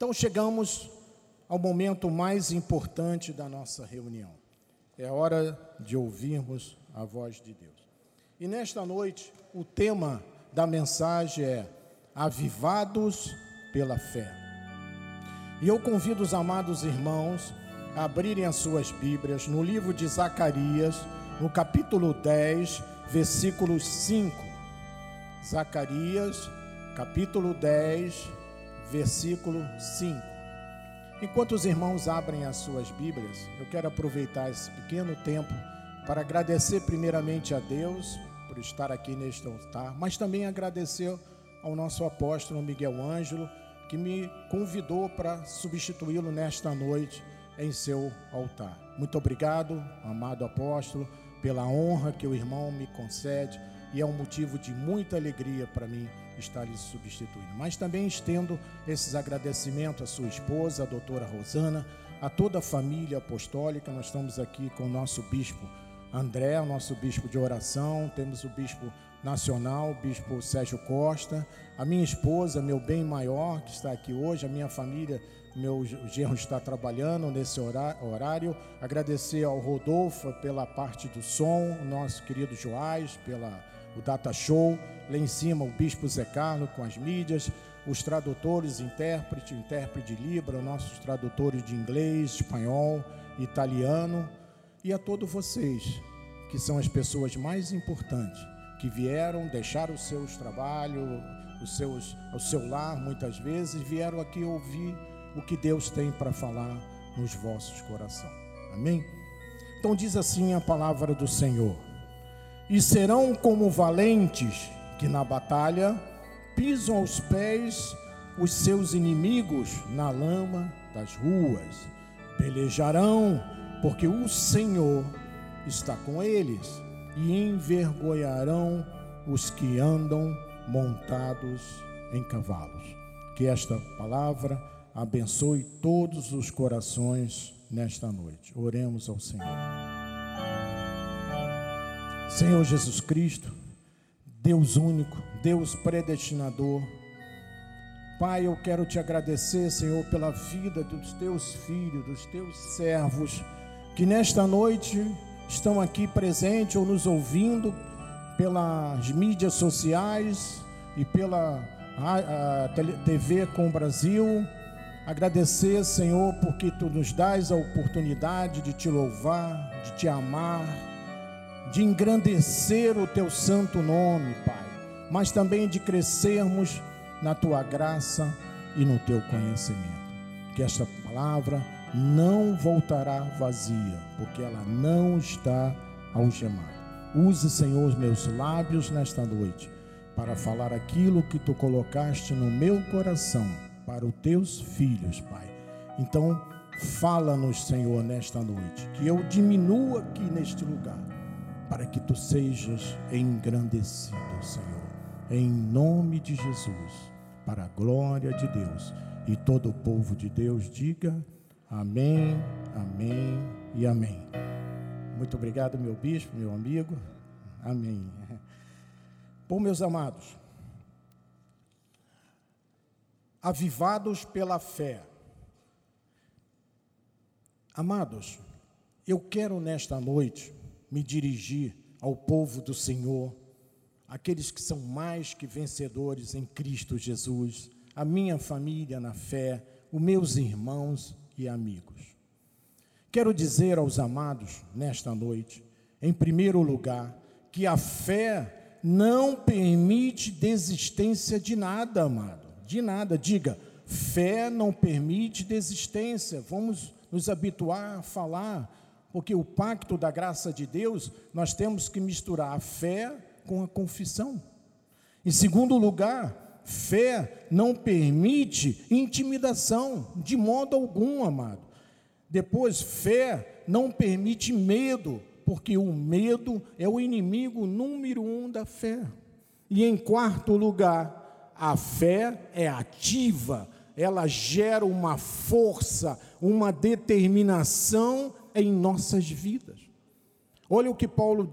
Então chegamos ao momento mais importante da nossa reunião. É hora de ouvirmos a voz de Deus. E nesta noite, o tema da mensagem é Avivados pela Fé. E eu convido os amados irmãos a abrirem as suas Bíblias no livro de Zacarias, no capítulo 10, versículo 5. Zacarias, capítulo 10, versículo 5. Enquanto os irmãos abrem as suas Bíblias, eu quero aproveitar esse pequeno tempo para agradecer primeiramente a Deus por estar aqui neste altar, mas também agradecer ao nosso apóstolo Miguel Ângelo, que me convidou para substituí-lo nesta noite em seu altar. Muito obrigado, amado apóstolo, pela honra que o irmão me concede e é um motivo de muita alegria para mim estar lhe substituindo. Mas também estendo esses agradecimentos à sua esposa, a doutora Rosana, a toda a família apostólica. Nós estamos aqui com o nosso bispo André, o nosso bispo de oração, temos o bispo nacional, o bispo Sérgio Costa, a minha esposa, meu bem maior, que está aqui hoje, a minha família, meu genro está trabalhando nesse horário. Agradecer ao Rodolfo pela parte do som, o nosso querido Joás, pela o Data Show, lá em cima o Bispo Zé Carlos com as mídias, os tradutores, intérprete, intérprete de Libra, nossos tradutores de inglês, espanhol, italiano, e a todos vocês, que são as pessoas mais importantes, que vieram, deixaram os seus trabalhos, os seus, o seu lar muitas vezes, vieram aqui ouvir o que Deus tem para falar nos vossos corações. Amém? Então diz assim a palavra do Senhor e serão como valentes que na batalha pisam aos pés os seus inimigos na lama das ruas. Pelejarão, porque o Senhor está com eles, e envergonharão os que andam montados em cavalos. Que esta palavra abençoe todos os corações nesta noite. Oremos ao Senhor. Senhor Jesus Cristo, Deus único, Deus predestinador. Pai, eu quero te agradecer, Senhor, pela vida dos teus filhos, dos teus servos, que nesta noite estão aqui presentes ou nos ouvindo pelas mídias sociais e pela TV com o Brasil. Agradecer, Senhor, porque tu nos dás a oportunidade de te louvar, de te amar de engrandecer o teu santo nome, Pai, mas também de crescermos na tua graça e no teu conhecimento. Que esta palavra não voltará vazia, porque ela não está algemada. Use, Senhor, os meus lábios nesta noite para falar aquilo que tu colocaste no meu coração para os teus filhos, Pai. Então, fala-nos, Senhor, nesta noite, que eu diminua aqui neste lugar para que tu sejas engrandecido, Senhor, em nome de Jesus, para a glória de Deus. E todo o povo de Deus diga amém, amém e amém. Muito obrigado, meu bispo, meu amigo. Amém. Bom, meus amados, avivados pela fé. Amados, eu quero nesta noite me dirigir ao povo do Senhor, aqueles que são mais que vencedores em Cristo Jesus, a minha família na fé, os meus irmãos e amigos. Quero dizer aos amados nesta noite, em primeiro lugar, que a fé não permite desistência de nada, amado, de nada. Diga, fé não permite desistência. Vamos nos habituar a falar porque o pacto da graça de Deus, nós temos que misturar a fé com a confissão. Em segundo lugar, fé não permite intimidação, de modo algum, amado. Depois, fé não permite medo, porque o medo é o inimigo número um da fé. E em quarto lugar, a fé é ativa, ela gera uma força, uma determinação em nossas vidas. Olha o que Paulo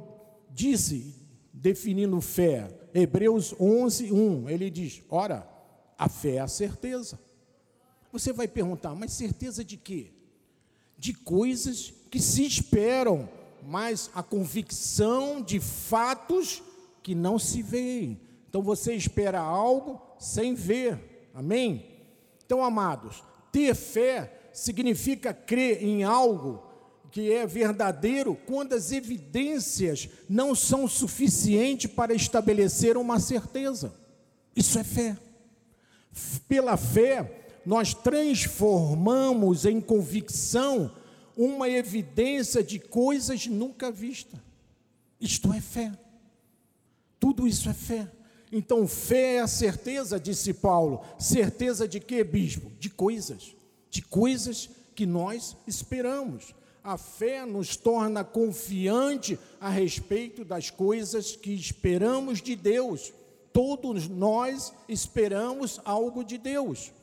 disse, definindo fé. Hebreus 11, 1. Ele diz: Ora, a fé é a certeza. Você vai perguntar, mas certeza de quê? De coisas que se esperam, mas a convicção de fatos que não se veem. Então você espera algo sem ver. Amém? Então, amados, ter fé significa crer em algo que é verdadeiro quando as evidências não são suficientes para estabelecer uma certeza. Isso é fé. Pela fé, nós transformamos em convicção uma evidência de coisas nunca vistas. Isto é fé. Tudo isso é fé. Então, fé é a certeza, disse Paulo. Certeza de quê, bispo? De coisas. De coisas que nós esperamos. A fé nos torna confiante a respeito das coisas que esperamos de Deus. Todos nós esperamos algo de Deus.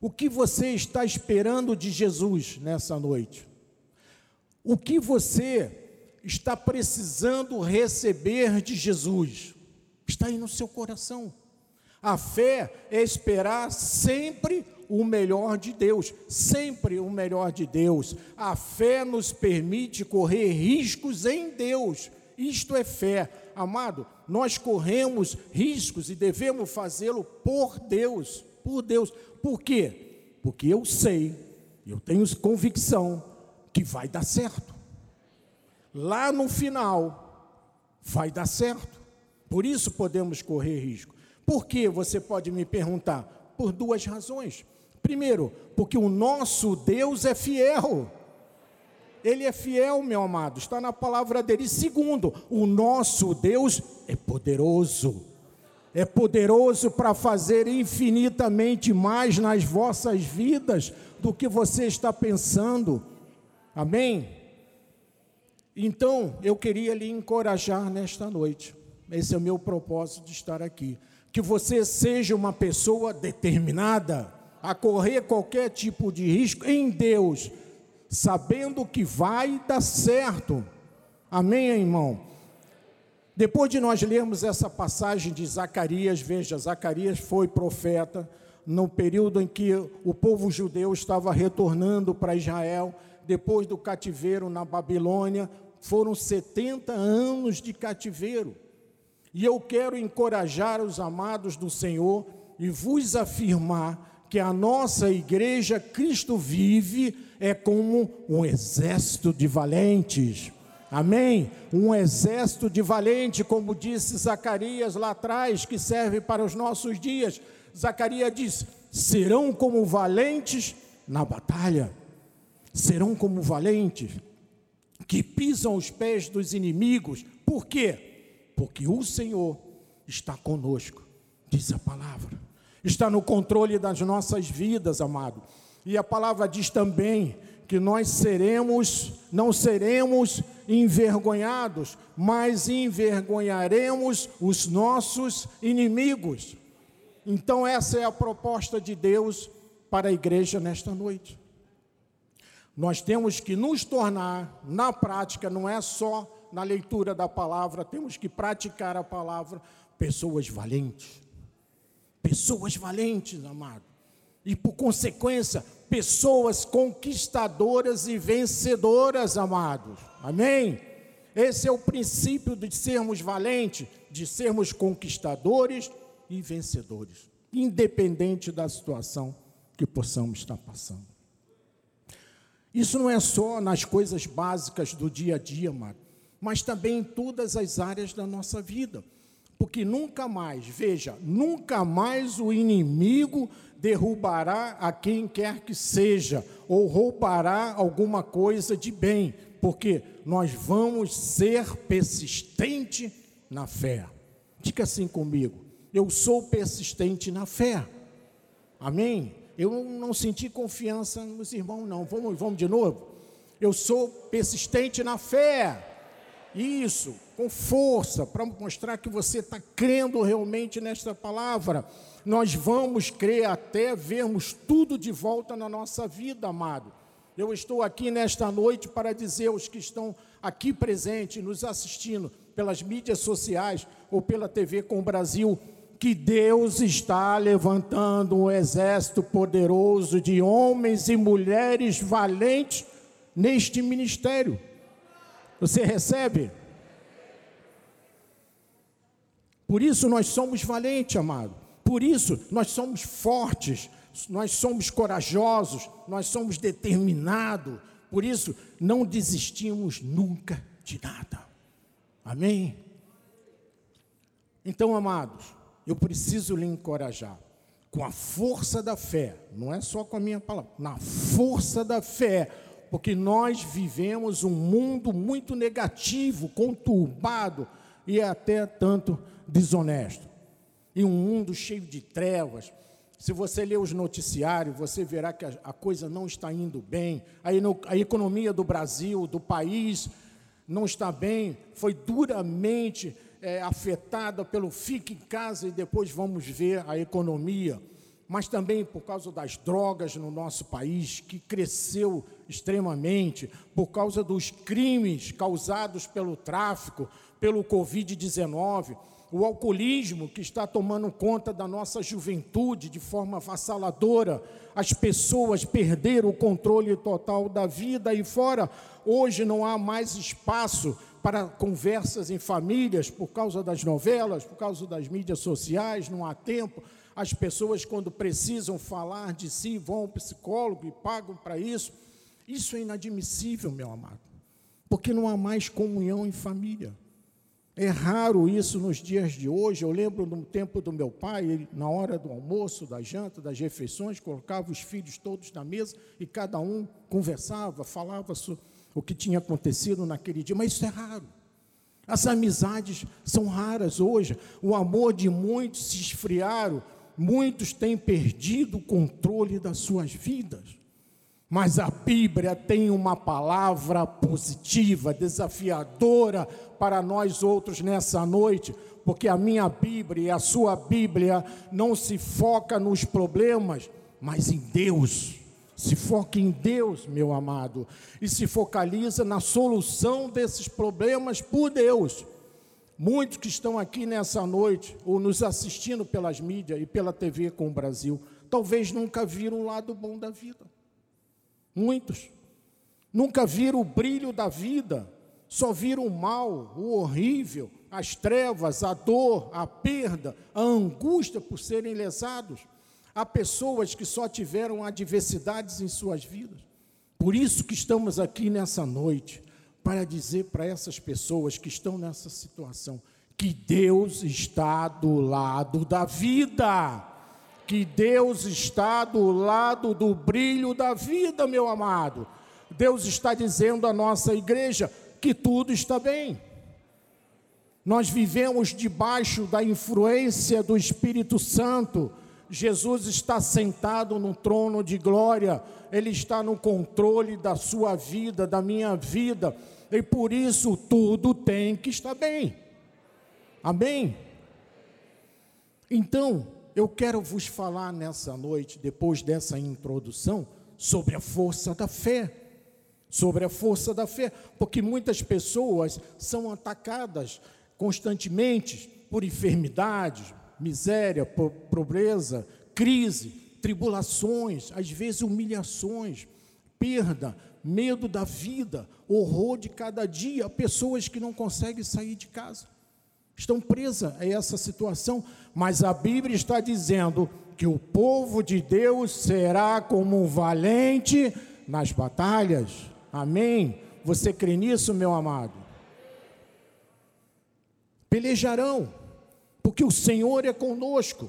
O que você está esperando de Jesus nessa noite? O que você está precisando receber de Jesus? Está aí no seu coração. A fé é esperar sempre o melhor de Deus, sempre o melhor de Deus. A fé nos permite correr riscos em Deus. Isto é fé. Amado, nós corremos riscos e devemos fazê-lo por Deus, por Deus. Por quê? Porque eu sei, eu tenho convicção que vai dar certo. Lá no final vai dar certo. Por isso podemos correr risco. Por que você pode me perguntar? Por duas razões. Primeiro, porque o nosso Deus é fiel. Ele é fiel, meu amado, está na palavra dele. Segundo, o nosso Deus é poderoso. É poderoso para fazer infinitamente mais nas vossas vidas do que você está pensando. Amém? Então, eu queria lhe encorajar nesta noite. Esse é o meu propósito de estar aqui. Que você seja uma pessoa determinada a correr qualquer tipo de risco em Deus, sabendo que vai dar certo. Amém, irmão? Depois de nós lermos essa passagem de Zacarias, veja, Zacarias foi profeta no período em que o povo judeu estava retornando para Israel, depois do cativeiro na Babilônia, foram 70 anos de cativeiro. E eu quero encorajar os amados do Senhor e vos afirmar que a nossa igreja Cristo vive é como um exército de valentes. Amém? Um exército de valente, como disse Zacarias lá atrás, que serve para os nossos dias. Zacarias diz: serão como valentes na batalha, serão como valentes que pisam os pés dos inimigos. Por quê? Porque o Senhor está conosco, diz a palavra está no controle das nossas vidas, amado. E a palavra diz também que nós seremos, não seremos envergonhados, mas envergonharemos os nossos inimigos. Então, essa é a proposta de Deus para a igreja nesta noite. Nós temos que nos tornar, na prática, não é só na leitura da palavra, temos que praticar a palavra, pessoas valentes, pessoas valentes, amado. E por consequência, pessoas conquistadoras e vencedoras, amados. Amém? Esse é o princípio de sermos valentes, de sermos conquistadores e vencedores, independente da situação que possamos estar passando. Isso não é só nas coisas básicas do dia a dia, amado, mas também em todas as áreas da nossa vida porque nunca mais, veja, nunca mais o inimigo derrubará a quem quer que seja, ou roubará alguma coisa de bem, porque nós vamos ser persistente na fé. Diga assim comigo: eu sou persistente na fé. Amém? Eu não senti confiança nos irmãos, não. Vamos, vamos de novo? Eu sou persistente na fé. Isso, com força, para mostrar que você está crendo realmente nesta palavra. Nós vamos crer até vermos tudo de volta na nossa vida, amado. Eu estou aqui nesta noite para dizer aos que estão aqui presentes, nos assistindo pelas mídias sociais ou pela TV com o Brasil, que Deus está levantando um exército poderoso de homens e mulheres valentes neste ministério. Você recebe? Por isso nós somos valentes, amado. Por isso nós somos fortes, nós somos corajosos, nós somos determinados. Por isso não desistimos nunca de nada. Amém? Então, amados, eu preciso lhe encorajar com a força da fé, não é só com a minha palavra, na força da fé, porque nós vivemos um mundo muito negativo, conturbado e até tanto desonesto. E um mundo cheio de trevas. Se você ler os noticiários, você verá que a, coisa não está indo bem. A, a economia do Brasil, do país, não está bem, foi duramente é, afetada pelo fique em casa e depois vamos ver a economia, mas também por causa das drogas no nosso país, que cresceu extremamente, por causa dos crimes causados pelo tráfico, pelo Covid-19 o alcoolismo que está tomando conta da nossa juventude de forma avassaladora, as pessoas perderam o controle total da vida e fora, hoje não há mais espaço para conversas em famílias por causa das novelas, por causa das mídias sociais, não há tempo. As pessoas, quando precisam falar de si, vão ao psicólogo e pagam para isso. Isso é inadmissível, meu amado, porque não há mais comunhão em família. É raro isso nos dias de hoje. Eu lembro no tempo do meu pai, ele, na hora do almoço, da janta, das refeições, colocava os filhos todos na mesa e cada um conversava, falava o que tinha acontecido naquele dia. Mas isso é raro. As amizades são raras hoje. O amor de muitos se esfriaram. Muitos têm perdido o controle das suas vidas. Mas a Bíblia tem uma palavra positiva, desafiadora para nós outros nessa noite, porque a minha Bíblia e a sua Bíblia não se foca nos problemas, mas em Deus. Se foca em Deus, meu amado, e se focaliza na solução desses problemas por Deus. Muitos que estão aqui nessa noite, ou nos assistindo pelas mídias e pela TV com o Brasil, talvez nunca viram o lado bom da vida. Muitos. Nunca viram o brilho da vida, só viram o mal, o horrível, as trevas, a dor, a perda, a angústia por serem lesados. Há pessoas que só tiveram adversidades em suas vidas. Por isso que estamos aqui nessa noite, para dizer para essas pessoas que estão nessa situação, que Deus está do lado da vida que Deus está do lado do brilho da vida, meu amado. Deus está dizendo à nossa igreja que tudo está bem. Nós vivemos debaixo da influência do Espírito Santo. Jesus está sentado no trono de glória, Ele está no controle da sua vida, da minha vida, e por isso tudo tem que estar bem. Amém? Então, eu quero vos falar nessa noite, depois dessa introdução, sobre a força da fé. Sobre a força da fé, porque muitas pessoas são atacadas constantemente por enfermidades, miséria, pobreza, crise, tribulações, às vezes humilhações, perda, medo da vida, horror de cada dia, pessoas que não conseguem sair de casa estão presas a essa situação, mas a Bíblia está dizendo que o povo de Deus será como um valente nas batalhas. Amém? Você crê nisso, meu amado? Pelejarão, porque o Senhor é conosco.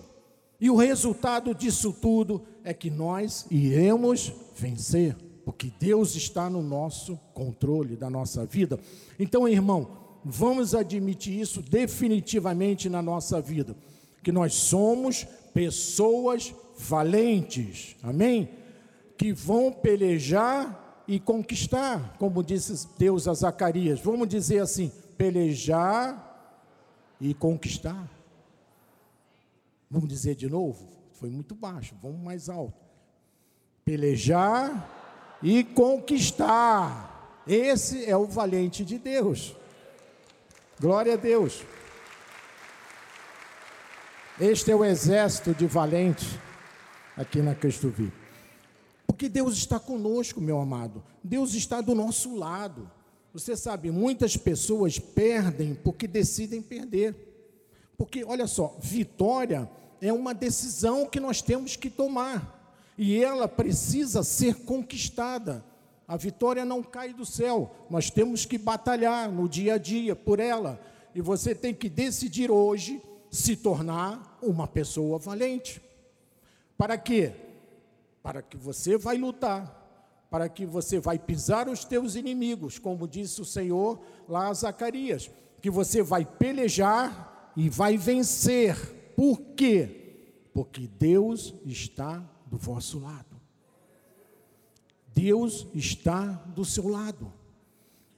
E o resultado disso tudo é que nós iremos vencer, porque Deus está no nosso controle da nossa vida. Então, irmão, vamos admitir isso definitivamente na nossa vida, que nós somos pessoas valentes, amém? Que vão pelejar e conquistar, como disse Deus a Zacarias. Vamos dizer assim: pelejar e conquistar. Vamos dizer de novo? Foi muito baixo, vamos mais alto. Pelejar e conquistar. Esse é o valente de Deus. Glória a Deus. Este é o exército de valentes aqui na Cristo. Porque Deus está conosco, meu amado. Deus está do nosso lado. Você sabe, muitas pessoas perdem porque decidem perder. Porque, olha só, vitória é uma decisão que nós temos que tomar. E ela precisa ser conquistada. A vitória não cai do céu. Nós temos que batalhar no dia a dia por ela. E você tem que decidir hoje se tornar uma pessoa valente. Para quê? Para que você vai lutar, para que você vai pisar os teus inimigos, como disse o Senhor lá a Zacarias, que você vai pelejar e vai vencer. Por quê? Porque Deus está do vosso lado. Deus está do seu lado.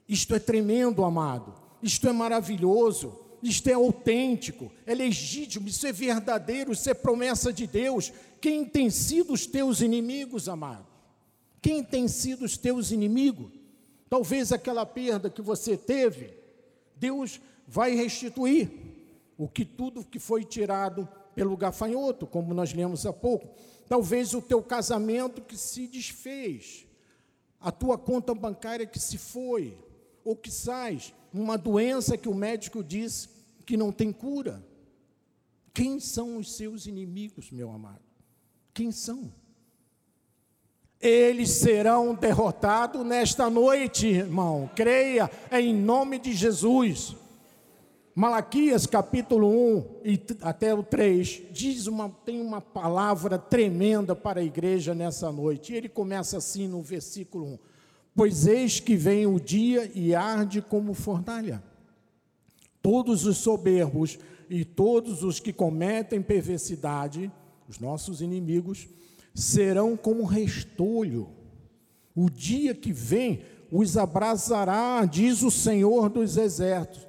Isto é tremendo, amado. Isto é maravilhoso isto é autêntico, é legítimo, isso é verdadeiro, isso é promessa de Deus. Quem tem sido os teus inimigos, amado? Quem tem sido os teus inimigos? Talvez aquela perda que você teve, Deus vai restituir o que tudo que foi tirado pelo gafanhoto, como nós lemos há pouco. Talvez o teu casamento que se desfez, a tua conta bancária que se foi, ou que sais, uma doença que o médico diz que não tem cura. Quem são os seus inimigos, meu amado? Quem são? Eles serão derrotados nesta noite, irmão. Creia em nome de Jesus. Malaquias capítulo 1 e até o 3 diz uma, tem uma palavra tremenda para a igreja nessa noite. E ele começa assim no versículo 1: Pois eis que vem o dia e arde como fornalha. Todos os soberbos e todos os que cometem perversidade, os nossos inimigos, serão como restolho. O dia que vem os abrasará, diz o Senhor dos exércitos,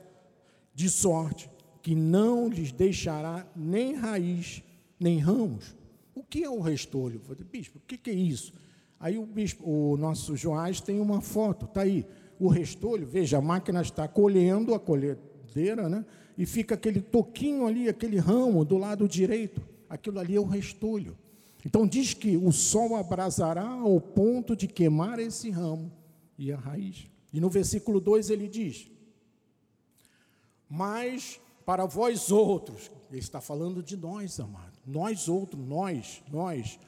de sorte que não lhes deixará nem raiz, nem ramos. O que é o restolho? Eu falei, bispo, o que é isso? Aí o, bispo, o nosso Joás tem uma foto, está aí. O restolho, veja, a máquina está colhendo a colhedeira, né? E fica aquele toquinho ali, aquele ramo do lado direito. Aquilo ali é o restolho. Então diz que o sol abrasará ao ponto de queimar esse ramo e a raiz. E no versículo 2 ele diz: Mas para vós outros, ele está falando de nós, amado. Nós outros, nós, nós,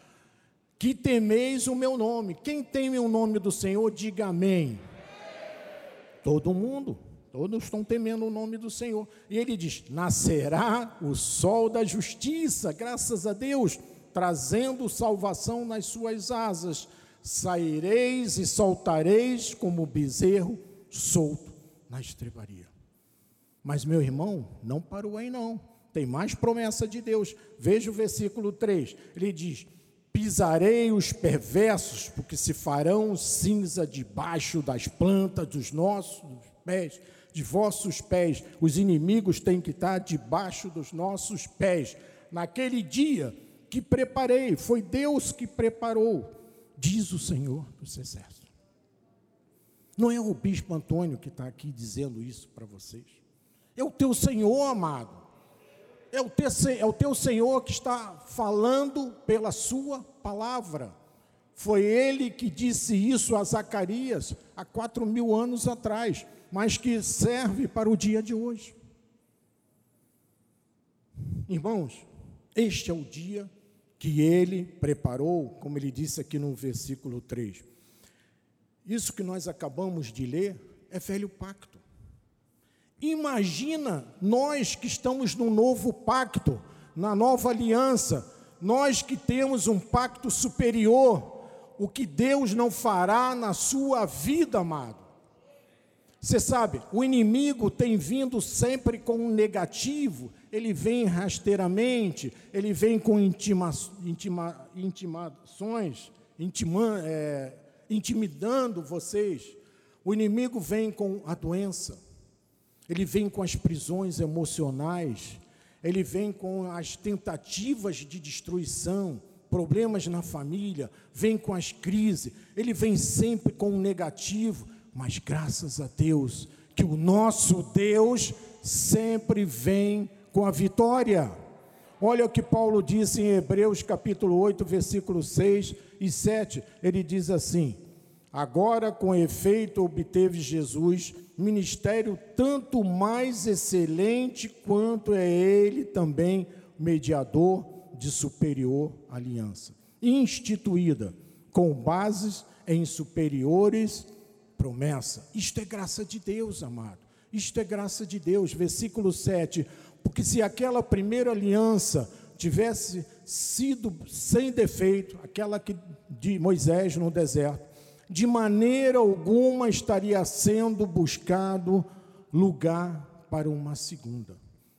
que temeis o meu nome. Quem teme o nome do Senhor, diga amém. Todo mundo, todos estão temendo o nome do Senhor. E ele diz: Nascerá o sol da justiça, graças a Deus, trazendo salvação nas suas asas. Saireis e soltareis como bezerro solto na estrebaria. Mas, meu irmão, não parou aí, não. Tem mais promessa de Deus. Veja o versículo 3. Ele diz: Pisarei os perversos, porque se farão cinza debaixo das plantas dos nossos pés, de vossos pés. Os inimigos têm que estar debaixo dos nossos pés. Naquele dia que preparei, foi Deus que preparou, diz o Senhor dos Exércitos. Não é o bispo Antônio que está aqui dizendo isso para vocês. É o teu Senhor, amado é o, teu, é o teu Senhor que está falando pela sua palavra. Foi ele que disse isso a Zacarias há quatro mil anos atrás, mas que serve para o dia de hoje. Irmãos, este é o dia que ele preparou, como ele disse aqui no versículo 3. Isso que nós acabamos de ler é velho pacto. Imagina nós que estamos no novo pacto, na nova aliança, nós que temos um pacto superior, o que Deus não fará na sua vida, amado. Você sabe, o inimigo tem vindo sempre com um negativo, ele vem rasteiramente, ele vem com intima, intima, intimações, intima, é, intimidando vocês. O inimigo vem com a doença ele vem com as prisões emocionais, ele vem com as tentativas de destruição, problemas na família, vem com as crises, ele vem sempre com o negativo, mas graças a Deus, que o nosso Deus sempre vem com a vitória. Olha o que Paulo disse em Hebreus capítulo 8, versículos 6 e 7. Ele diz assim: Agora, com efeito, obteve Jesus ministério tanto mais excelente quanto é ele também mediador de superior aliança, instituída com bases em superiores promessa. Isto é graça de Deus, amado. Isto é graça de Deus. Versículo 7. Porque se aquela primeira aliança tivesse sido sem defeito, aquela que de Moisés no deserto, de maneira alguma estaria sendo buscado lugar para uma segunda.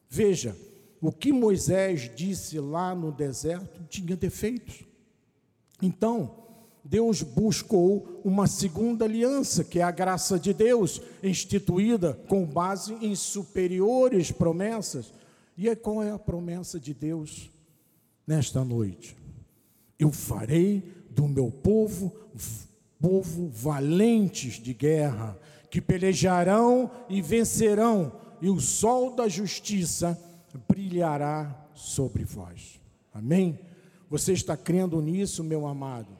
Veja, o que Moisés disse lá no deserto tinha defeitos. Então, Deus buscou uma segunda aliança, que é a graça de Deus, instituída com base em superiores promessas. E qual é a promessa de Deus nesta noite? Eu farei do meu povo povo valentes de guerra, que pelejarão e vencerão, e o sol da justiça brilhará sobre vós. Amém? Você está crendo nisso, meu amado?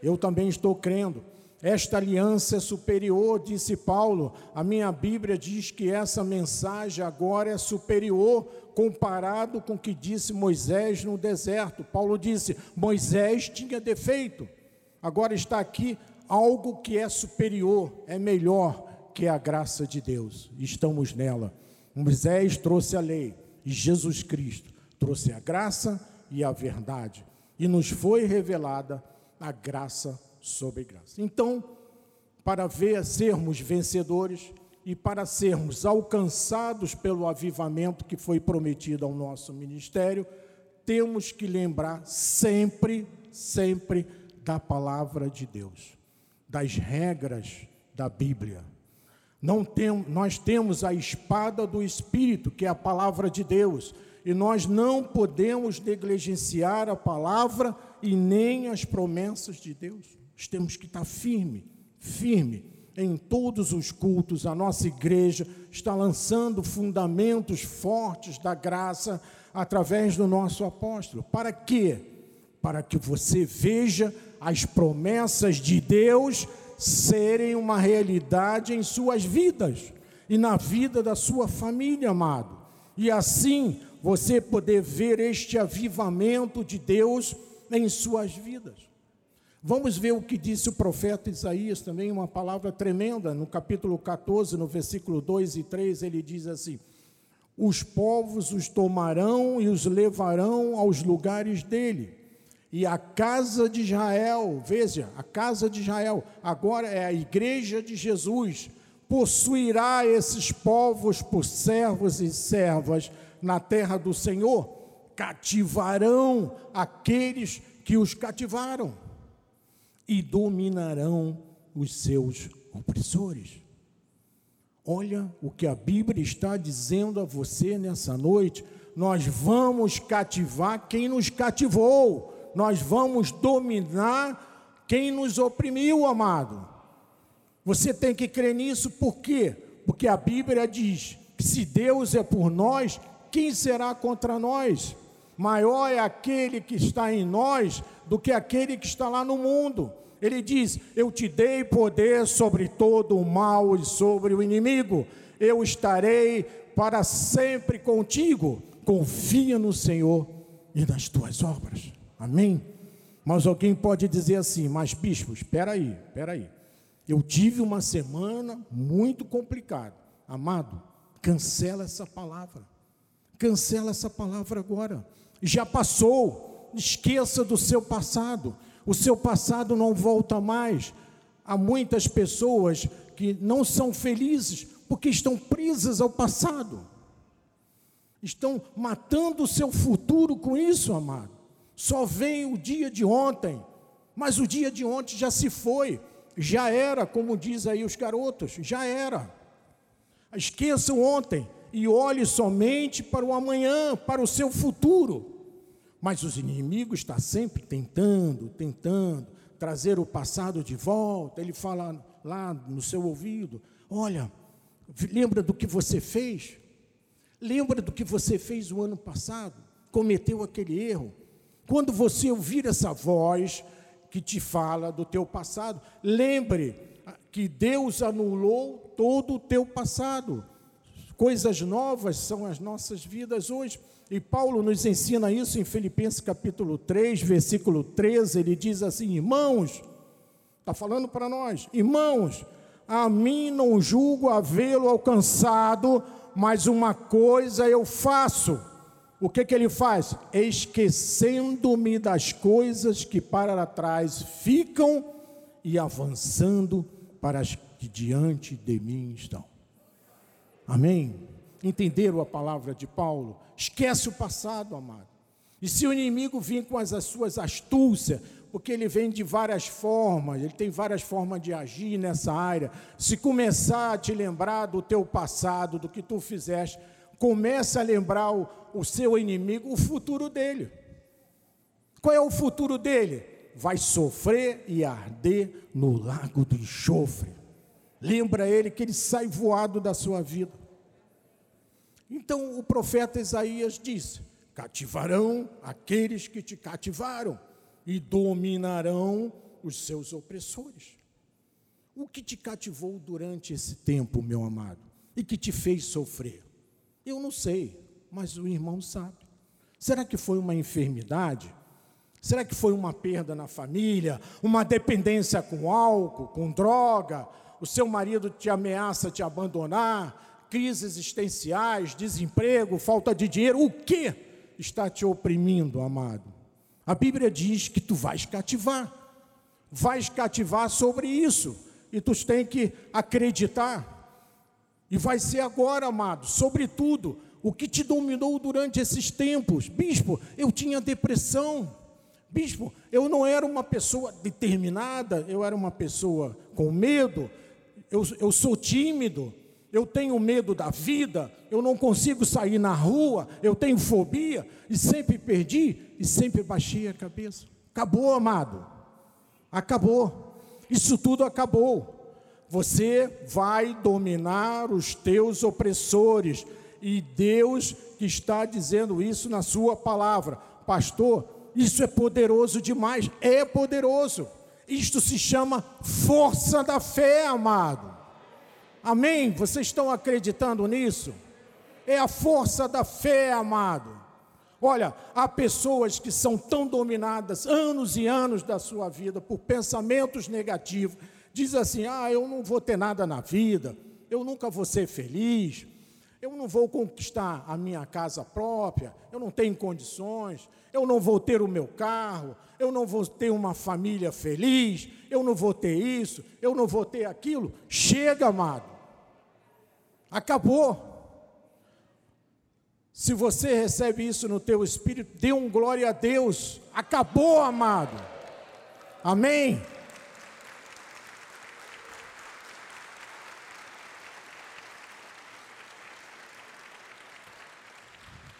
Eu também estou crendo. Esta aliança é superior, disse Paulo. A minha Bíblia diz que essa mensagem agora é superior comparado com o que disse Moisés no deserto. Paulo disse: Moisés tinha defeito. Agora está aqui algo que é superior, é melhor que a graça de Deus. Estamos nela. Moisés trouxe a lei e Jesus Cristo trouxe a graça e a verdade. E nos foi revelada a graça sobre graça. Então, para ver sermos vencedores e para sermos alcançados pelo avivamento que foi prometido ao nosso ministério, temos que lembrar sempre, sempre da palavra de Deus, das regras da Bíblia. Tem, nós temos a espada do Espírito, que é a palavra de Deus, e nós não podemos negligenciar a palavra e nem as promessas de Deus. Nós temos que estar firme, firme em todos os cultos. A nossa igreja está lançando fundamentos fortes da graça através do nosso apóstolo. Para quê? Para que você veja as promessas de Deus serem uma realidade em suas vidas e na vida da sua família, amado. E assim você poder ver este avivamento de Deus em suas vidas. Vamos ver o que disse o profeta Isaías também, uma palavra tremenda, no capítulo 14, no versículo 2 e 3, ele diz assim: Os povos os tomarão e os levarão aos lugares dele e a casa de Israel, veja, a casa de Israel, agora é a igreja de Jesus, possuirá esses povos por servos e servas na terra do Senhor, cativarão aqueles que os cativaram e dominarão os seus opressores. Olha o que a Bíblia está dizendo a você nessa noite. Nós vamos cativar quem nos cativou nós vamos dominar quem nos oprimiu, amado. Você tem que crer nisso, por quê? Porque a Bíblia diz que se Deus é por nós, quem será contra nós? Maior é aquele que está em nós do que aquele que está lá no mundo. Ele diz: Eu te dei poder sobre todo o mal e sobre o inimigo. Eu estarei para sempre contigo. Confia no Senhor e nas tuas obras. Amém? Mas alguém pode dizer assim, mas bispo, espera aí, espera aí. Eu tive uma semana muito complicada. Amado, cancela essa palavra. Cancela essa palavra agora. Já passou. Esqueça do seu passado. O seu passado não volta mais. Há muitas pessoas que não são felizes porque estão presas ao passado. Estão matando o seu futuro com isso, amado. Só vem o dia de ontem, mas o dia de ontem já se foi, já era, como diz aí os garotos, já era. Esqueça o ontem e olhe somente para o amanhã, para o seu futuro. Mas os inimigos estão sempre tentando, tentando trazer o passado de volta. Ele fala lá no seu ouvido: Olha, lembra do que você fez? Lembra do que você fez o ano passado? cometeu aquele erro. Quando você ouvir essa voz que te fala do teu passado, lembre que Deus anulou todo o teu passado. Coisas novas são as nossas vidas hoje. E Paulo nos ensina isso em Filipenses capítulo 3, versículo 13. Ele diz assim: Irmãos, está falando para nós, irmãos, a mim não julgo havê-lo alcançado, mas uma coisa eu faço. O que, que ele faz? Esquecendo-me das coisas que para trás ficam e avançando para as que diante de mim estão. Amém? Entenderam a palavra de Paulo? Esquece o passado, amado. E se o inimigo vir com as, as suas astúcias, porque ele vem de várias formas, ele tem várias formas de agir nessa área. Se começar a te lembrar do teu passado, do que tu fizeste, comece a lembrar o, o seu inimigo, o futuro dele. Qual é o futuro dele? Vai sofrer e arder no lago do enxofre. Lembra ele que ele sai voado da sua vida. Então o profeta Isaías disse: Cativarão aqueles que te cativaram e dominarão os seus opressores. O que te cativou durante esse tempo, meu amado, e que te fez sofrer? Eu não sei, mas o irmão sabe. Será que foi uma enfermidade? Será que foi uma perda na família? Uma dependência com álcool, com droga? O seu marido te ameaça te abandonar? Crises existenciais, desemprego, falta de dinheiro? O que está te oprimindo, amado? A Bíblia diz que tu vais cativar, vais cativar sobre isso, e tu tem que acreditar. E vai ser agora, amado, sobretudo, o que te dominou durante esses tempos. Bispo, eu tinha depressão. Bispo, eu não era uma pessoa determinada, eu era uma pessoa com medo, eu, eu sou tímido, eu tenho medo da vida, eu não consigo sair na rua, eu tenho fobia, e sempre perdi, e sempre baixei a cabeça. Acabou, amado. Acabou. Isso tudo acabou. Você vai dominar os teus opressores, e Deus que está dizendo isso na sua palavra. Pastor, isso é poderoso demais. É poderoso. Isto se chama força da fé, amado. Amém? Vocês estão acreditando nisso? É a força da fé, amado. Olha, há pessoas que são tão dominadas anos e anos da sua vida por pensamentos negativos. Diz assim: "Ah, eu não vou ter nada na vida, eu nunca vou ser feliz, eu não vou conquistar a minha casa própria, eu não tenho condições, eu não vou ter o meu carro, eu não vou ter uma família feliz, eu não vou ter isso, eu não vou ter aquilo". Chega, amado. Acabou. Se você recebe isso no teu espírito, dê um glória a Deus. Acabou, amado. Amém.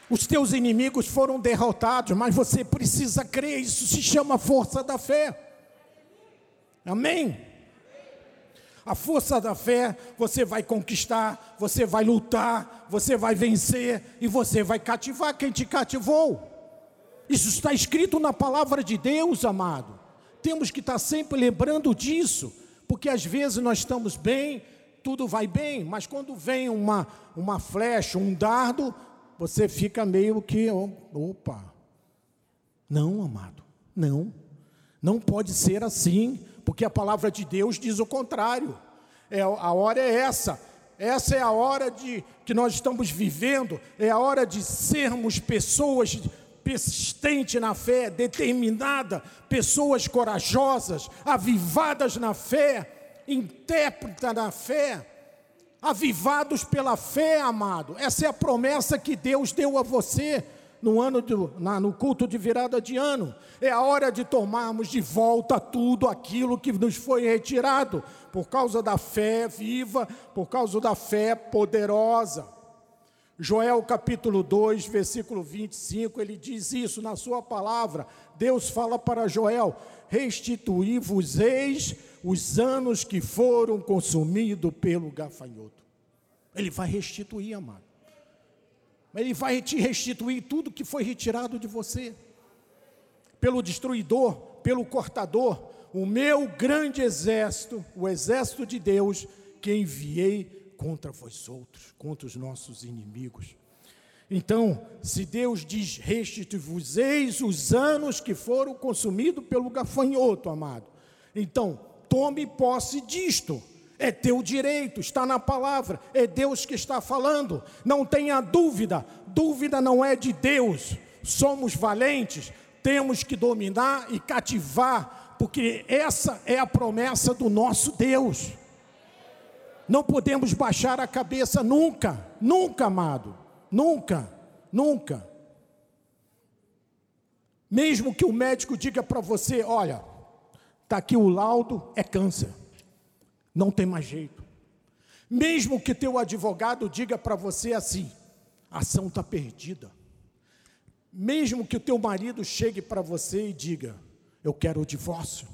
Os teus inimigos foram derrotados, mas você precisa crer, isso se chama força da fé. Amém? A força da fé, você vai conquistar, você vai lutar, você vai vencer e você vai cativar quem te cativou. Isso está escrito na palavra de Deus, amado. Temos que estar sempre lembrando disso, porque às vezes nós estamos bem, tudo vai bem, mas quando vem uma, uma flecha, um dardo, você fica meio que, opa. Não, amado, não. Não pode ser assim porque a palavra de Deus diz o contrário. É, a hora é essa. Essa é a hora de que nós estamos vivendo, é a hora de sermos pessoas persistentes na fé, determinada, pessoas corajosas, avivadas na fé, intérpretas na fé, avivados pela fé, amado. Essa é a promessa que Deus deu a você no ano do, na, no culto de virada de ano. É a hora de tomarmos de volta tudo aquilo que nos foi retirado por causa da fé viva, por causa da fé poderosa. Joel capítulo 2, versículo 25, ele diz isso na sua palavra. Deus fala para Joel: Restituí-vos-eis os anos que foram consumidos pelo gafanhoto. Ele vai restituir, amado. Ele vai te restituir tudo que foi retirado de você pelo destruidor, pelo cortador, o meu grande exército, o exército de Deus, que enviei contra vós outros, contra os nossos inimigos. Então, se Deus diz: restitui-vos-eis os anos que foram consumidos pelo gafanhoto, amado. Então, tome posse disto. É teu direito, está na palavra, é Deus que está falando. Não tenha dúvida, dúvida não é de Deus. Somos valentes, temos que dominar e cativar, porque essa é a promessa do nosso Deus. Não podemos baixar a cabeça nunca, nunca, amado, nunca, nunca. Mesmo que o médico diga para você: olha, está aqui o laudo, é câncer, não tem mais jeito. Mesmo que teu advogado diga para você assim: a ação está perdida. Mesmo que o teu marido chegue para você e diga: eu quero o divórcio.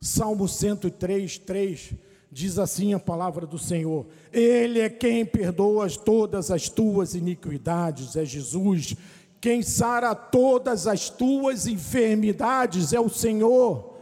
Salmo 103, 3 diz assim a palavra do Senhor: Ele é quem perdoa todas as tuas iniquidades, é Jesus. Quem sara todas as tuas enfermidades é o Senhor.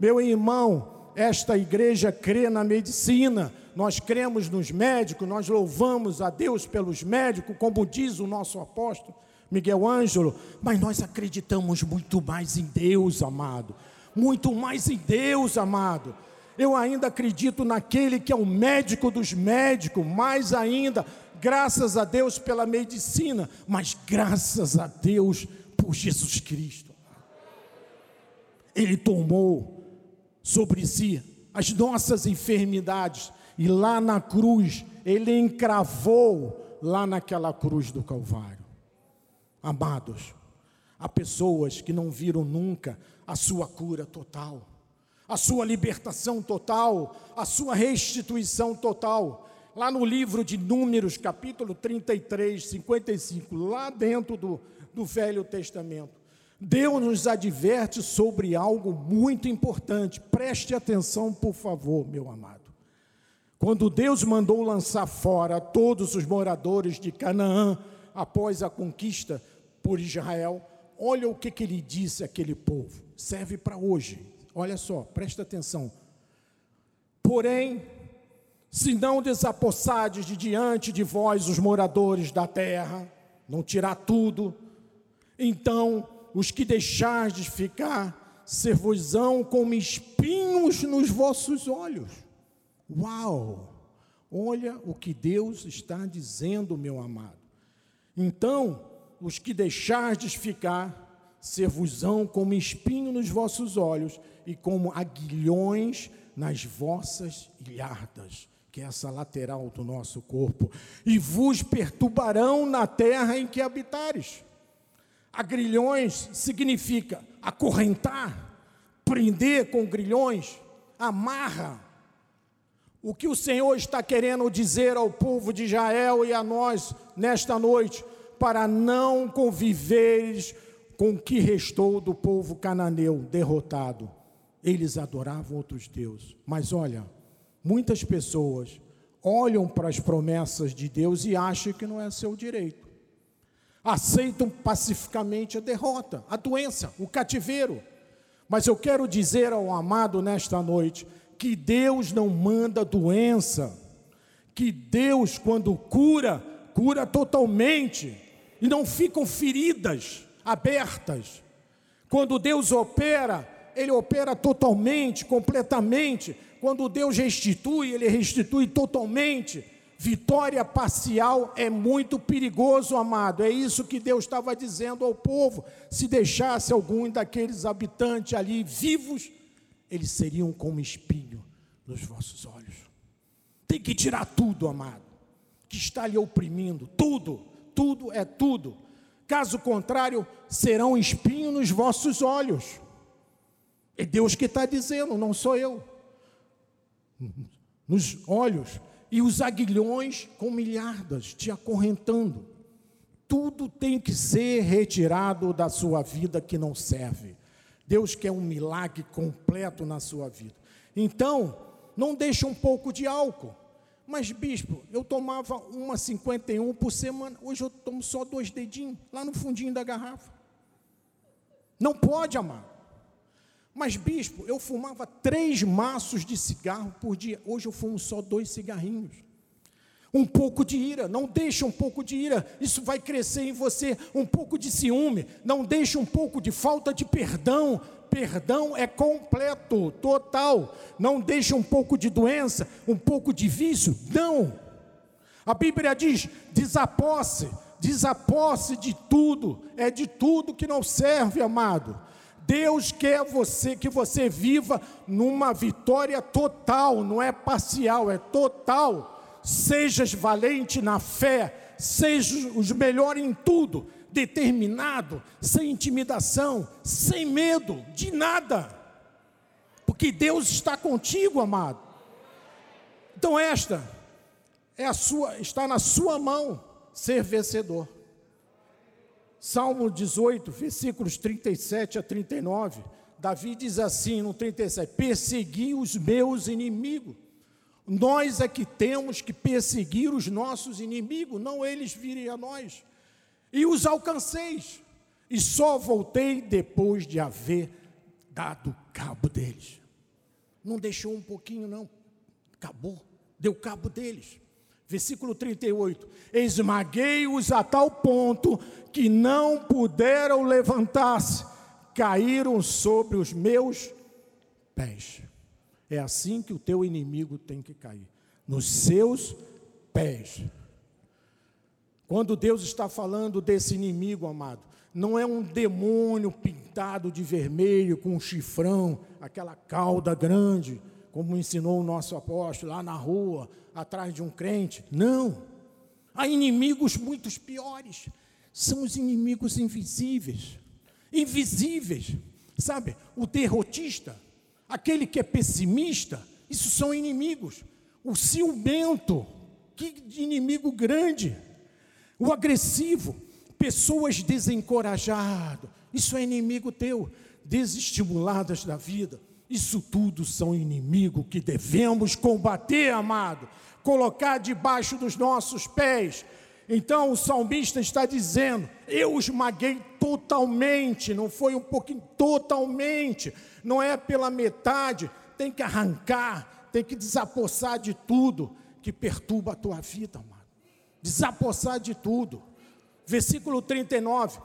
Meu irmão, esta igreja crê na medicina, nós cremos nos médicos, nós louvamos a Deus pelos médicos, como diz o nosso apóstolo Miguel Ângelo, mas nós acreditamos muito mais em Deus, amado. Muito mais em Deus, amado eu ainda acredito naquele que é o médico dos médicos, mais ainda, graças a Deus pela medicina, mas graças a Deus por Jesus Cristo. Ele tomou sobre si as nossas enfermidades e lá na cruz, ele encravou lá naquela cruz do Calvário. Amados, há pessoas que não viram nunca a sua cura total a sua libertação total, a sua restituição total. Lá no livro de Números, capítulo 33, 55, lá dentro do, do Velho Testamento, Deus nos adverte sobre algo muito importante. Preste atenção, por favor, meu amado. Quando Deus mandou lançar fora todos os moradores de Canaã após a conquista por Israel, olha o que, que ele disse àquele povo. Serve para hoje olha só, presta atenção. Porém, se não desapossades de diante de vós os moradores da terra, não tirar tudo, então os que deixardes ficar ser-vos-ão como espinhos nos vossos olhos. Uau! Olha o que Deus está dizendo, meu amado. Então, os que deixardes ficar, ser-vos-ão como espinho nos vossos olhos e como aguilhões nas vossas ilhardas, que é essa lateral do nosso corpo, e vos perturbarão na terra em que habitares. Agrilhões significa acorrentar, prender com grilhões, amarra. O que o Senhor está querendo dizer ao povo de Israel e a nós nesta noite, para não conviveres com o que restou do povo cananeu derrotado. Eles adoravam outros deuses. Mas olha, muitas pessoas olham para as promessas de Deus e acham que não é seu direito. Aceitam pacificamente a derrota, a doença, o cativeiro. Mas eu quero dizer ao amado nesta noite que Deus não manda doença, que Deus, quando cura, cura totalmente, e não ficam feridas abertas. Quando Deus opera, Ele opera totalmente, completamente. Quando Deus restitui, Ele restitui totalmente. Vitória parcial é muito perigoso, amado. É isso que Deus estava dizendo ao povo. Se deixasse algum daqueles habitantes ali vivos, eles seriam como espinho nos vossos olhos. Tem que tirar tudo, amado, que está lhe oprimindo. Tudo, tudo é tudo. Caso contrário, serão espinho nos vossos olhos. É Deus que está dizendo, não sou eu. Nos olhos. E os aguilhões com milhadas te acorrentando. Tudo tem que ser retirado da sua vida que não serve. Deus quer um milagre completo na sua vida. Então, não deixe um pouco de álcool, Mas, bispo, eu tomava uma 51 por semana, hoje eu tomo só dois dedinhos, lá no fundinho da garrafa. Não pode, amado. Mas, bispo, eu fumava três maços de cigarro por dia, hoje eu fumo só dois cigarrinhos. Um pouco de ira, não deixa um pouco de ira, isso vai crescer em você. Um pouco de ciúme, não deixa um pouco de falta de perdão, perdão é completo, total. Não deixa um pouco de doença, um pouco de vício, não. A Bíblia diz: desaposse, desaposse de tudo, é de tudo que não serve, amado. Deus quer você que você viva numa vitória total, não é parcial, é total. Sejas valente na fé, seja os melhor em tudo determinado, sem intimidação, sem medo de nada, porque Deus está contigo, amado. Então esta é a sua, está na sua mão ser vencedor. Salmo 18, versículos 37 a 39. Davi diz assim no 37: Persegui os meus inimigos. Nós é que temos que perseguir os nossos inimigos, não eles virem a nós e os alcanceis, e só voltei depois de haver dado cabo deles. Não deixou um pouquinho, não, acabou, deu cabo deles. Versículo 38: Esmaguei-os a tal ponto que não puderam levantar-se, caíram sobre os meus pés. É assim que o teu inimigo tem que cair, nos seus pés. Quando Deus está falando desse inimigo, amado, não é um demônio pintado de vermelho com um chifrão, aquela cauda grande, como ensinou o nosso apóstolo lá na rua, atrás de um crente. Não. Há inimigos muito piores. São os inimigos invisíveis. Invisíveis. Sabe? O derrotista, aquele que é pessimista, isso são inimigos. O ciumento, que inimigo grande o agressivo, pessoas desencorajadas, isso é inimigo teu, desestimuladas da vida. Isso tudo são inimigos que devemos combater, amado, colocar debaixo dos nossos pés. Então o salmista está dizendo: Eu esmaguei totalmente, não foi um pouquinho, totalmente, não é pela metade, tem que arrancar, tem que desapossar de tudo que perturba a tua vida, amado desapossar de tudo. Versículo 39: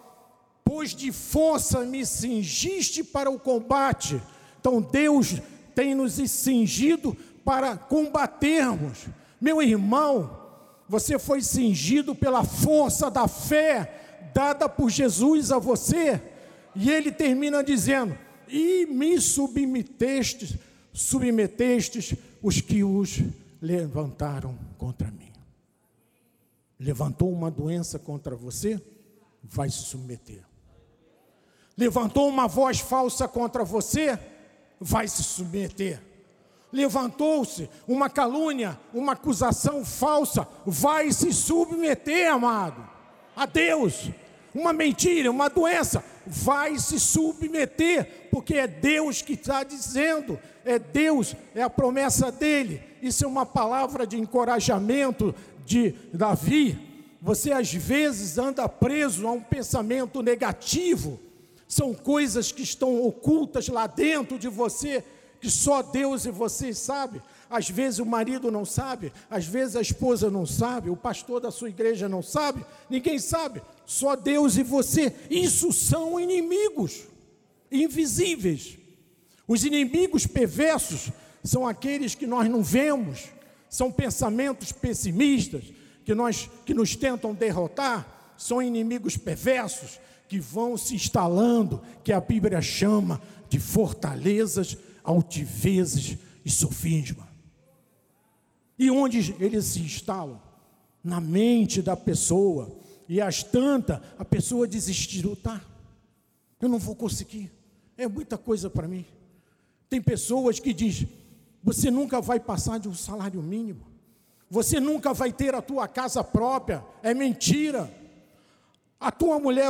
Pois de força me cingiste para o combate. Então Deus tem nos cingido para combatermos. Meu irmão, você foi cingido pela força da fé dada por Jesus a você. E ele termina dizendo: E me submetestes, submetestes os que os levantaram contra mim levantou uma doença contra você, vai se submeter. Levantou uma voz falsa contra você, vai se submeter. Levantou-se uma calúnia, uma acusação falsa, vai se submeter, amado, a Deus. Uma mentira, uma doença, vai se submeter, porque é Deus que está dizendo, é Deus, é a promessa dele. Isso é uma palavra de encorajamento, de Davi, você às vezes anda preso a um pensamento negativo, são coisas que estão ocultas lá dentro de você, que só Deus e você sabe. Às vezes o marido não sabe, às vezes a esposa não sabe, o pastor da sua igreja não sabe, ninguém sabe, só Deus e você. Isso são inimigos invisíveis. Os inimigos perversos são aqueles que nós não vemos, são pensamentos pessimistas que, nós, que nos tentam derrotar, são inimigos perversos que vão se instalando, que a Bíblia chama de fortalezas, altivezes e sofisma. E onde eles se instalam? Na mente da pessoa. E às tantas, a pessoa desiste de lutar. Eu não vou conseguir. É muita coisa para mim. Tem pessoas que dizem: você nunca vai passar de um salário mínimo. Você nunca vai ter a tua casa própria. É mentira. A tua mulher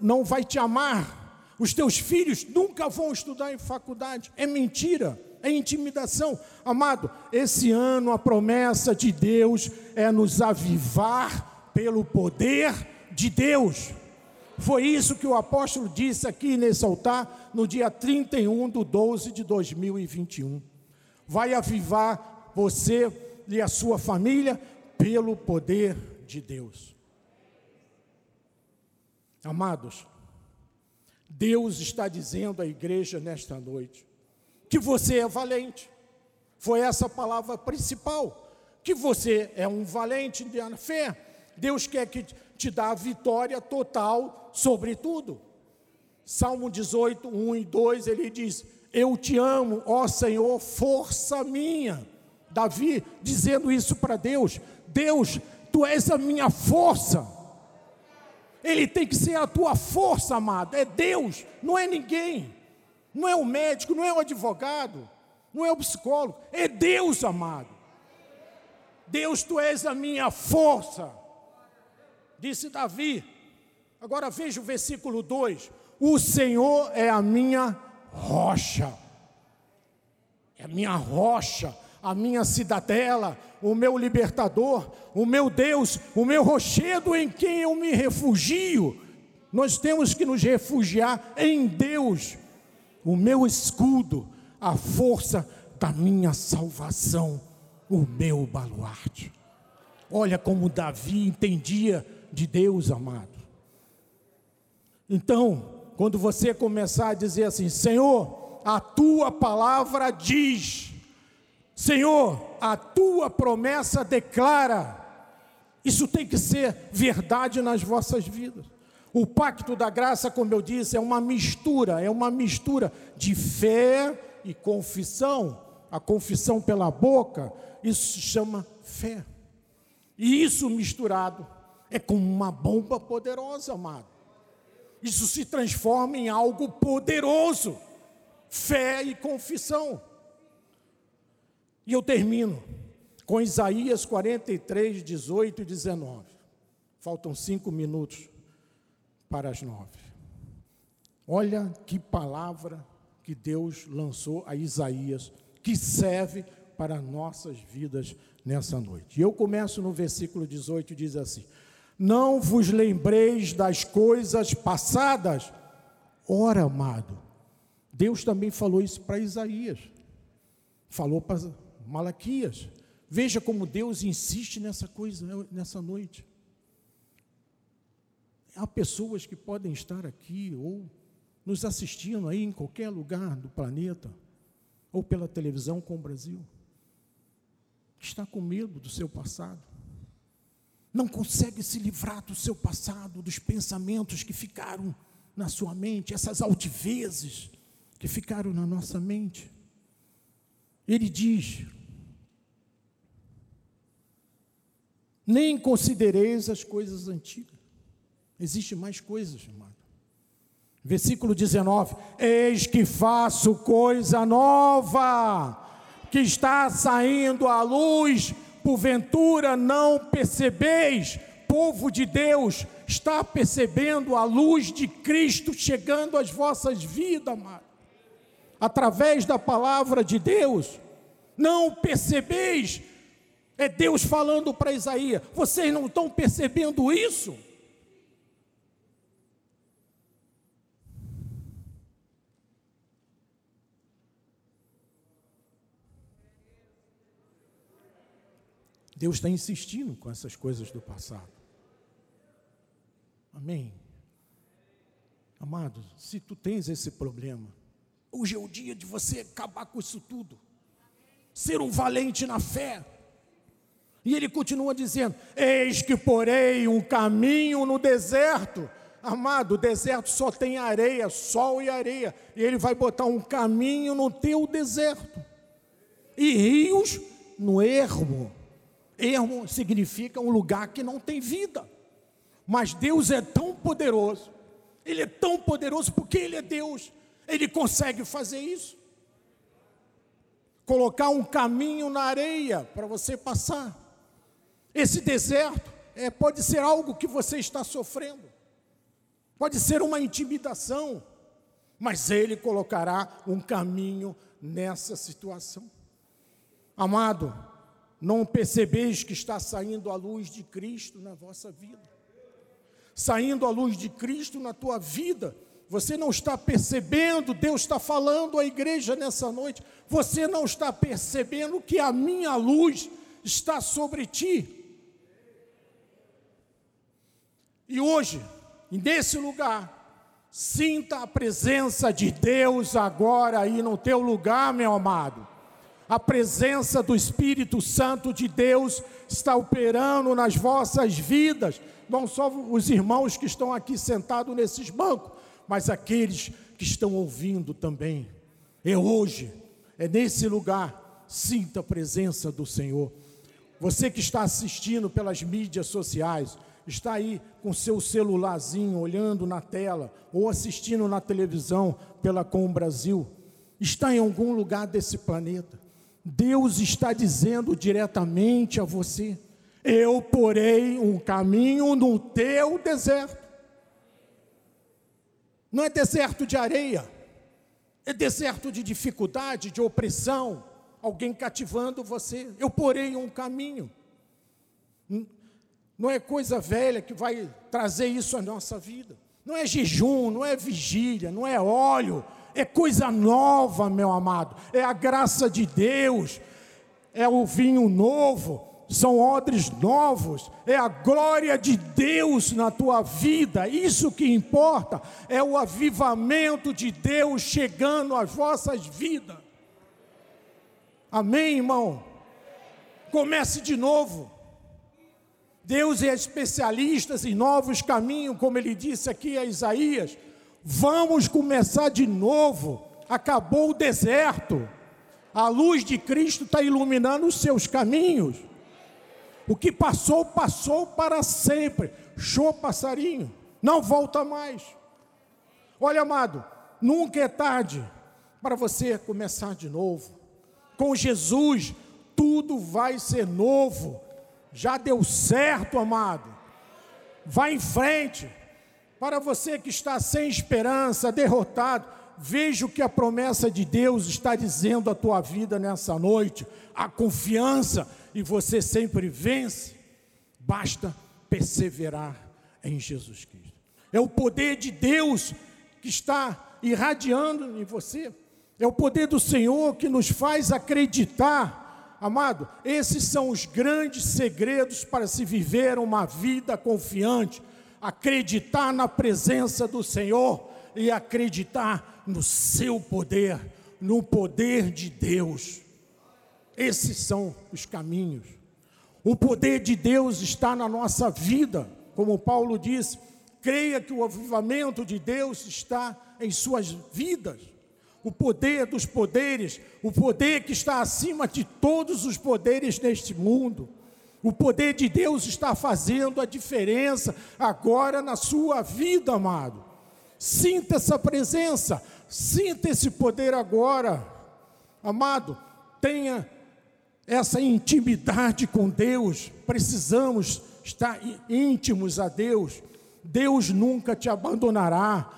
não vai te amar. Os teus filhos nunca vão estudar em faculdade. É mentira. é intimidação. Amado, esse ano a promessa de Deus é nos avivar pelo poder de Deus. Foi isso que o apóstolo disse aqui nesse altar no dia 31 de 12 de 2021. Vai avivar você e a sua família pelo poder de Deus. Amados, Deus está dizendo à igreja nesta noite que você é valente. Foi essa a palavra principal. Que você é um valente na fé. Deus quer que te dá a vitória total sobre tudo. Salmo 18, 1 e 2, ele diz: Eu te amo, ó Senhor, força minha. Davi dizendo isso para Deus: Deus, tu és a minha força. Ele tem que ser a tua força, amado. É Deus, não é ninguém. Não é o médico, não é o advogado, não é o psicólogo. É Deus, amado. Deus, tu és a minha força. Disse Davi. Agora veja o versículo 2: O Senhor é a minha rocha. É a minha rocha a minha cidadela, o meu libertador, o meu Deus, o meu rochedo em quem eu me refugio. Nós temos que nos refugiar em Deus, o meu escudo, a força da minha salvação, o meu baluarte. Olha como Davi entendia de Deus, amado. Então, quando você começar a dizer assim: Senhor, a tua palavra diz, Senhor, a tua promessa declara. Isso tem que ser verdade nas vossas vidas. O pacto da graça, como eu disse, é uma mistura, é uma mistura de fé e confissão. A confissão pela boca, isso se chama fé. E isso misturado é como uma bomba poderosa, amado. Isso se transforma em algo poderoso. Fé e confissão. E eu termino com Isaías 43, 18 e 19. Faltam cinco minutos para as nove. Olha que palavra que Deus lançou a Isaías, que serve para nossas vidas nessa noite. E eu começo no versículo 18, diz assim: Não vos lembreis das coisas passadas. Ora, amado, Deus também falou isso para Isaías. Falou para Malaquias. Veja como Deus insiste nessa coisa nessa noite. Há pessoas que podem estar aqui ou nos assistindo aí em qualquer lugar do planeta, ou pela televisão com o Brasil, que está com medo do seu passado, não consegue se livrar do seu passado, dos pensamentos que ficaram na sua mente, essas altivezes que ficaram na nossa mente. Ele diz: nem considereis as coisas antigas. Existe mais coisas, amado. Versículo 19: Eis que faço coisa nova, que está saindo à luz, porventura não percebeis. Povo de Deus, está percebendo a luz de Cristo chegando às vossas vidas, amado, através da palavra de Deus. Não percebeis é Deus falando para Isaías: vocês não estão percebendo isso? Deus está insistindo com essas coisas do passado. Amém? Amado, se tu tens esse problema, hoje é o dia de você acabar com isso tudo. Ser um valente na fé e ele continua dizendo: Eis que porei um caminho no deserto. Amado, o deserto só tem areia, sol e areia. E ele vai botar um caminho no teu deserto. E rios no ermo. Ermo significa um lugar que não tem vida. Mas Deus é tão poderoso. Ele é tão poderoso porque Ele é Deus. Ele consegue fazer isso. Colocar um caminho na areia para você passar. Esse deserto é, pode ser algo que você está sofrendo, pode ser uma intimidação, mas Ele colocará um caminho nessa situação. Amado, não percebeis que está saindo a luz de Cristo na vossa vida? Saindo a luz de Cristo na tua vida, você não está percebendo, Deus está falando à igreja nessa noite, você não está percebendo que a minha luz está sobre ti. E hoje, nesse lugar, sinta a presença de Deus agora aí no teu lugar, meu amado. A presença do Espírito Santo de Deus está operando nas vossas vidas, não só os irmãos que estão aqui sentados nesses bancos, mas aqueles que estão ouvindo também. É hoje, é nesse lugar, sinta a presença do Senhor. Você que está assistindo pelas mídias sociais, está aí com seu celularzinho olhando na tela ou assistindo na televisão pela Com Brasil, está em algum lugar desse planeta. Deus está dizendo diretamente a você: Eu porei um caminho no teu deserto. Não é deserto de areia, é deserto de dificuldade, de opressão, alguém cativando você. Eu porei um caminho. Não é coisa velha que vai trazer isso à nossa vida. Não é jejum, não é vigília, não é óleo, é coisa nova, meu amado. É a graça de Deus, é o vinho novo, são odres novos, é a glória de Deus na tua vida, isso que importa, é o avivamento de Deus chegando às vossas vidas. Amém, irmão? Comece de novo. Deus é especialista em novos caminhos, como ele disse aqui a Isaías. Vamos começar de novo. Acabou o deserto. A luz de Cristo está iluminando os seus caminhos. O que passou, passou para sempre. Show passarinho, não volta mais. Olha, amado, nunca é tarde para você começar de novo. Com Jesus, tudo vai ser novo já deu certo, amado. Vá em frente. Para você que está sem esperança, derrotado, veja o que a promessa de Deus está dizendo à tua vida nessa noite. A confiança e você sempre vence. Basta perseverar em Jesus Cristo. É o poder de Deus que está irradiando em você. É o poder do Senhor que nos faz acreditar Amado, esses são os grandes segredos para se viver uma vida confiante, acreditar na presença do Senhor e acreditar no seu poder, no poder de Deus. Esses são os caminhos. O poder de Deus está na nossa vida, como Paulo diz, creia que o avivamento de Deus está em suas vidas o poder dos poderes, o poder que está acima de todos os poderes neste mundo. O poder de Deus está fazendo a diferença agora na sua vida, amado. Sinta essa presença, sinta esse poder agora. Amado, tenha essa intimidade com Deus. Precisamos estar íntimos a Deus. Deus nunca te abandonará.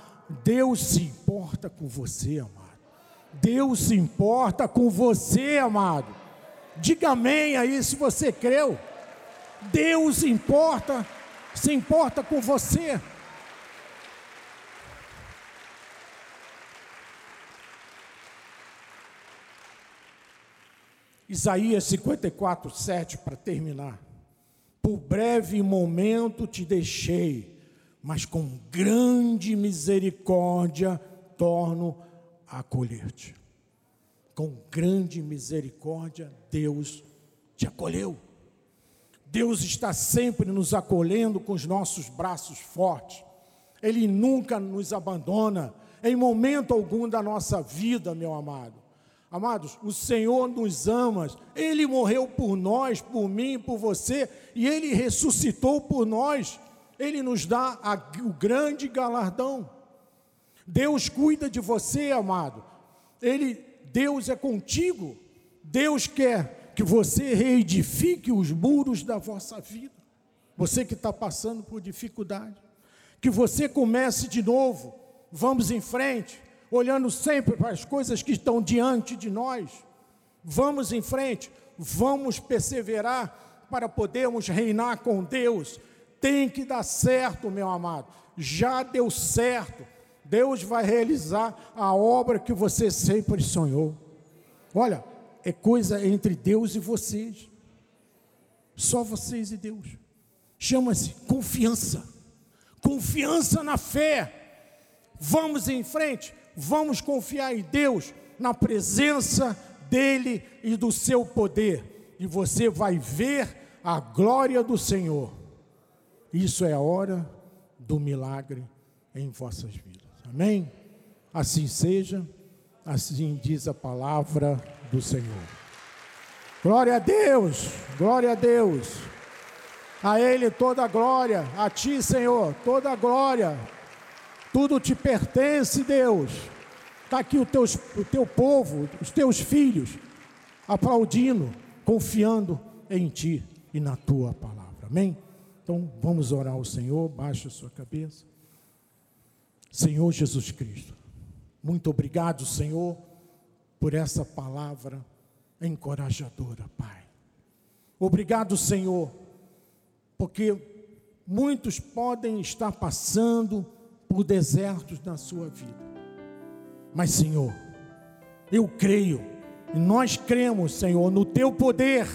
Deus se importa com você, amado. Deus se importa com você, amado. Diga amém aí se você creu. Deus importa, se importa com você. Isaías 54, 7, para terminar. Por breve momento te deixei, mas com grande misericórdia torno a acolher-te. Com grande misericórdia, Deus te acolheu. Deus está sempre nos acolhendo com os nossos braços fortes. Ele nunca nos abandona em momento algum da nossa vida, meu amado. Amados, o Senhor nos ama, Ele morreu por nós, por mim, por você, e Ele ressuscitou por nós. Ele nos dá a, o grande galardão. Deus cuida de você, amado. Ele, Deus é contigo. Deus quer que você reedifique os muros da vossa vida. Você que está passando por dificuldade, que você comece de novo. Vamos em frente. olhando sempre para as coisas que estão diante de nós. Vamos em frente, vamos perseverar para podermos reinar com Deus. Tem que dar certo, meu amado. Já deu certo. Deus vai realizar a obra que você sempre sonhou. Olha, é coisa entre Deus e vocês. Só vocês e Deus. Chama-se confiança. Confiança na fé. Vamos em frente, vamos confiar em Deus, na presença dEle e do seu poder, e você vai ver a glória do Senhor. Isso é a hora do milagre em vossas vidas. Amém? Assim seja, assim diz a palavra do Senhor. Glória a Deus, glória a Deus. A Ele toda a glória, a Ti, Senhor, toda a glória. Tudo te pertence, Deus. Está aqui o, teus, o teu povo, os teus filhos, aplaudindo, confiando em Ti e na Tua palavra. Amém? Então vamos orar ao Senhor, baixa a sua cabeça. Senhor Jesus Cristo, muito obrigado, Senhor, por essa palavra encorajadora, Pai. Obrigado, Senhor, porque muitos podem estar passando por desertos na sua vida. Mas, Senhor, eu creio, e nós cremos, Senhor, no teu poder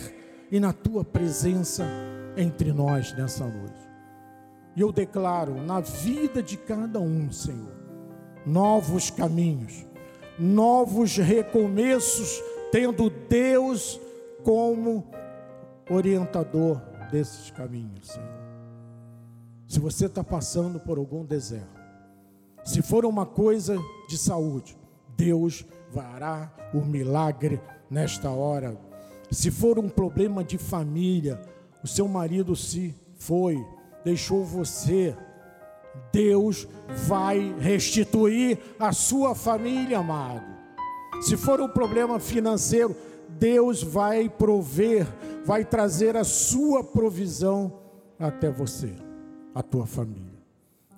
e na tua presença entre nós nessa noite. E eu declaro na vida de cada um, Senhor, novos caminhos, novos recomeços, tendo Deus como orientador desses caminhos, Senhor. Se você está passando por algum deserto, se for uma coisa de saúde, Deus fará o milagre nesta hora. Se for um problema de família, o seu marido se foi, deixou você, Deus vai restituir a sua família, amado. Se for um problema financeiro, Deus vai prover, vai trazer a sua provisão até você, a tua família.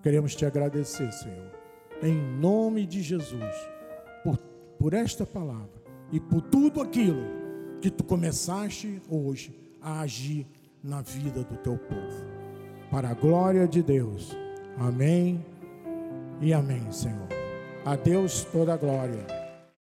Queremos te agradecer, Senhor em nome de Jesus, por, por esta palavra e por tudo aquilo que tu começaste hoje a agir na vida do teu povo. Para a glória de Deus. Amém e amém, Senhor. A Deus toda a glória.